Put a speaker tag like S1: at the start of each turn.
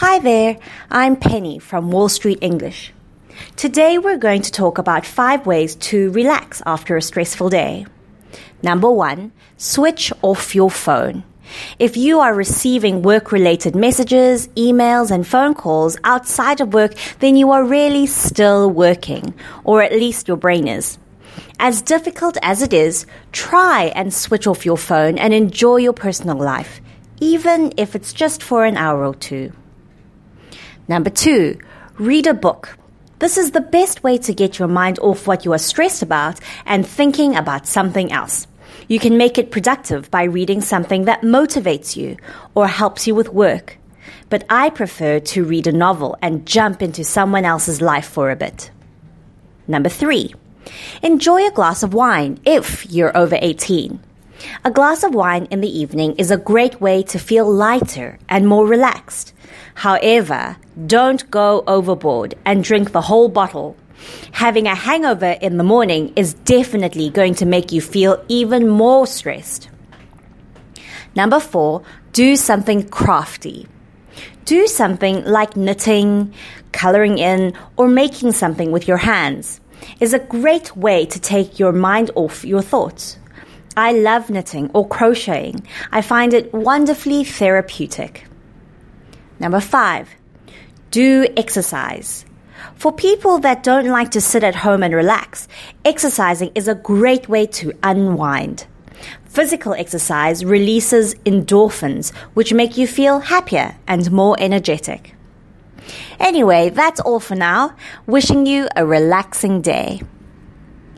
S1: Hi there, I'm Penny from Wall Street English. Today we're going to talk about five ways to relax after a stressful day. Number one, switch off your phone. If you are receiving work related messages, emails, and phone calls outside of work, then you are really still working, or at least your brain is. As difficult as it is, try and switch off your phone and enjoy your personal life, even if it's just for an hour or two. Number two, read a book. This is the best way to get your mind off what you are stressed about and thinking about something else. You can make it productive by reading something that motivates you or helps you with work. But I prefer to read a novel and jump into someone else's life for a bit. Number three, enjoy a glass of wine if you're over 18. A glass of wine in the evening is a great way to feel lighter and more relaxed. However, don't go overboard and drink the whole bottle. Having a hangover in the morning is definitely going to make you feel even more stressed. Number four, do something crafty. Do something like knitting, coloring in, or making something with your hands is a great way to take your mind off your thoughts. I love knitting or crocheting. I find it wonderfully therapeutic. Number five, do exercise. For people that don't like to sit at home and relax, exercising is a great way to unwind. Physical exercise releases endorphins, which make you feel happier and more energetic. Anyway, that's all for now. Wishing you a relaxing day.